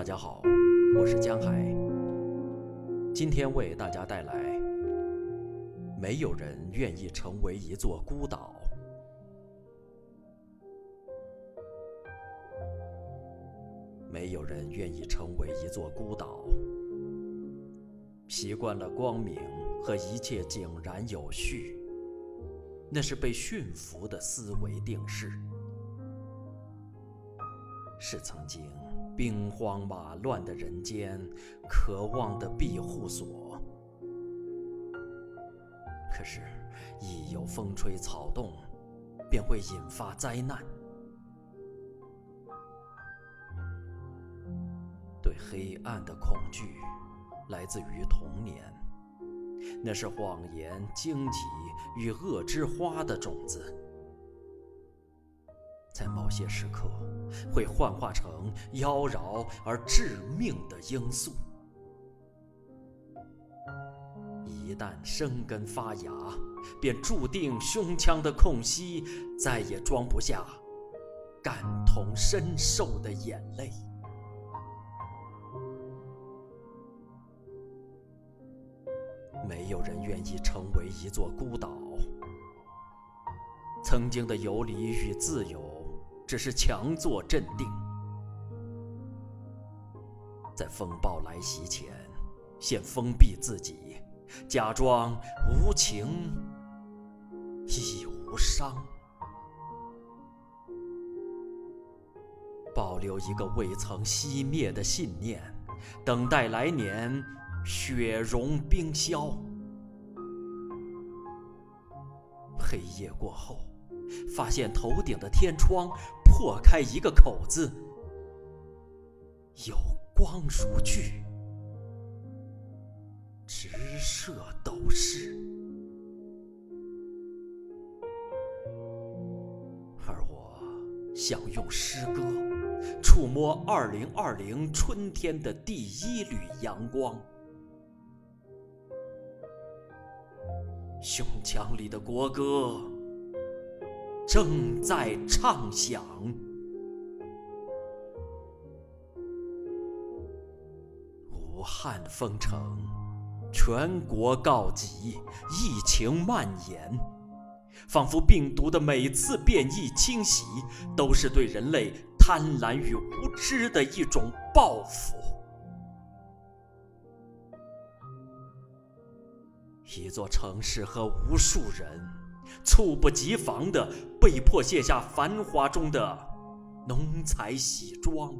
大家好，我是江海。今天为大家带来：没有人愿意成为一座孤岛。没有人愿意成为一座孤岛。习惯了光明和一切井然有序，那是被驯服的思维定式，是曾经兵荒马乱的人间渴望的庇护所。可是，一有风吹草动，便会引发灾难。对黑暗的恐惧。来自于童年，那是谎言、荆棘与恶之花的种子，在某些时刻会幻化成妖娆而致命的罂粟。一旦生根发芽，便注定胸腔的空隙再也装不下感同身受的眼泪。没有人愿意成为一座孤岛。曾经的游离与自由，只是强作镇定，在风暴来袭前，先封闭自己，假装无情亦无伤，保留一个未曾熄灭的信念，等待来年。雪融冰消，黑夜过后，发现头顶的天窗破开一个口子，有光如炬，直射斗室。而我想用诗歌触摸二零二零春天的第一缕阳光。胸腔里的国歌正在唱响。武汉封城，全国告急，疫情蔓延，仿佛病毒的每次变异侵袭，都是对人类贪婪与无知的一种报复。一座城市和无数人，猝不及防地被迫卸下繁华中的浓彩喜妆，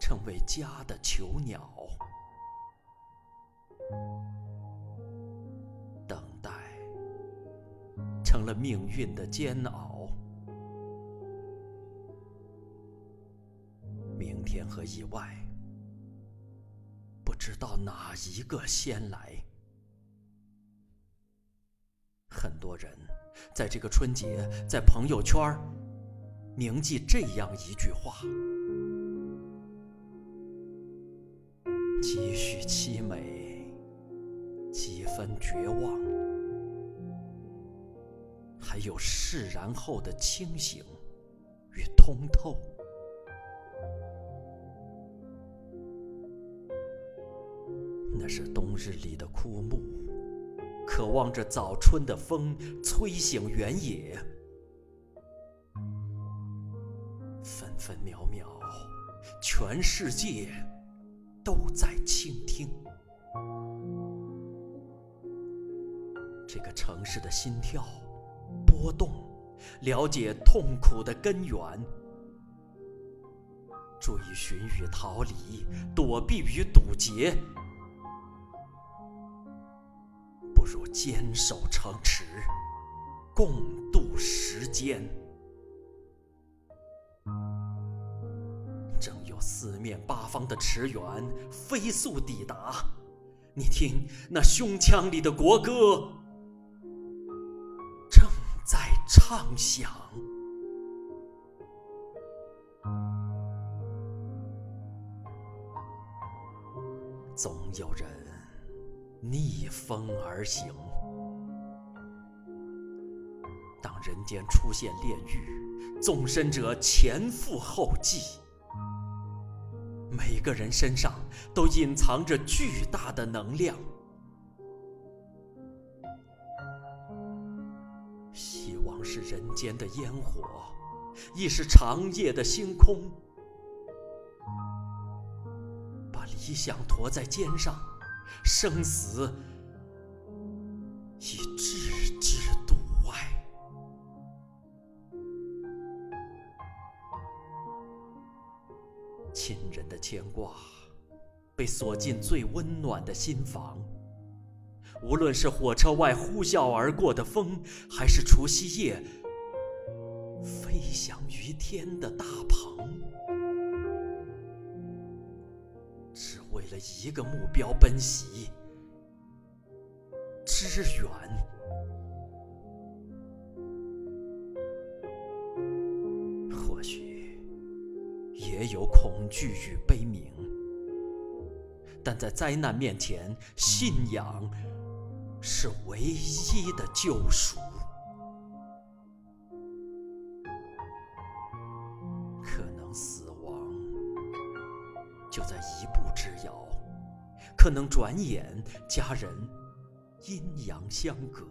成为家的囚鸟，等待成了命运的煎熬，明天和意外。不知道哪一个先来？很多人在这个春节在朋友圈铭记这样一句话：几许凄美，几分绝望，还有释然后的清醒与通透。那是冬日里的枯木，渴望着早春的风吹醒原野。分分秒秒，全世界都在倾听。这个城市的心跳波动，了解痛苦的根源，追寻与逃离，躲避与堵截。如坚守城池，共度时间。正有四面八方的驰援飞速抵达，你听那胸腔里的国歌正在唱响。总有人。逆风而行，当人间出现炼狱，纵身者前赴后继。每个人身上都隐藏着巨大的能量。希望是人间的烟火，亦是长夜的星空。把理想驮在肩上，生死已置之度外。亲人的牵挂，被锁进最温暖的心房。无论是火车外呼啸而过的风，还是除夕夜飞翔于天的大鹏，一个目标奔袭，支援。或许也有恐惧与悲鸣，但在灾难面前，信仰。是唯一的救赎。之遥，可能转眼家人阴阳相隔，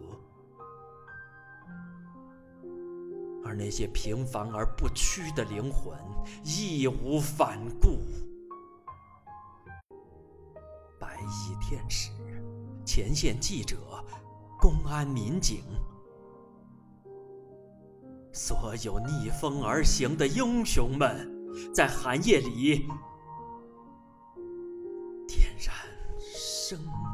而那些平凡而不屈的灵魂义无反顾。白衣天使。前线记者、公安民警，所有逆风而行的英雄们，在寒夜里生活。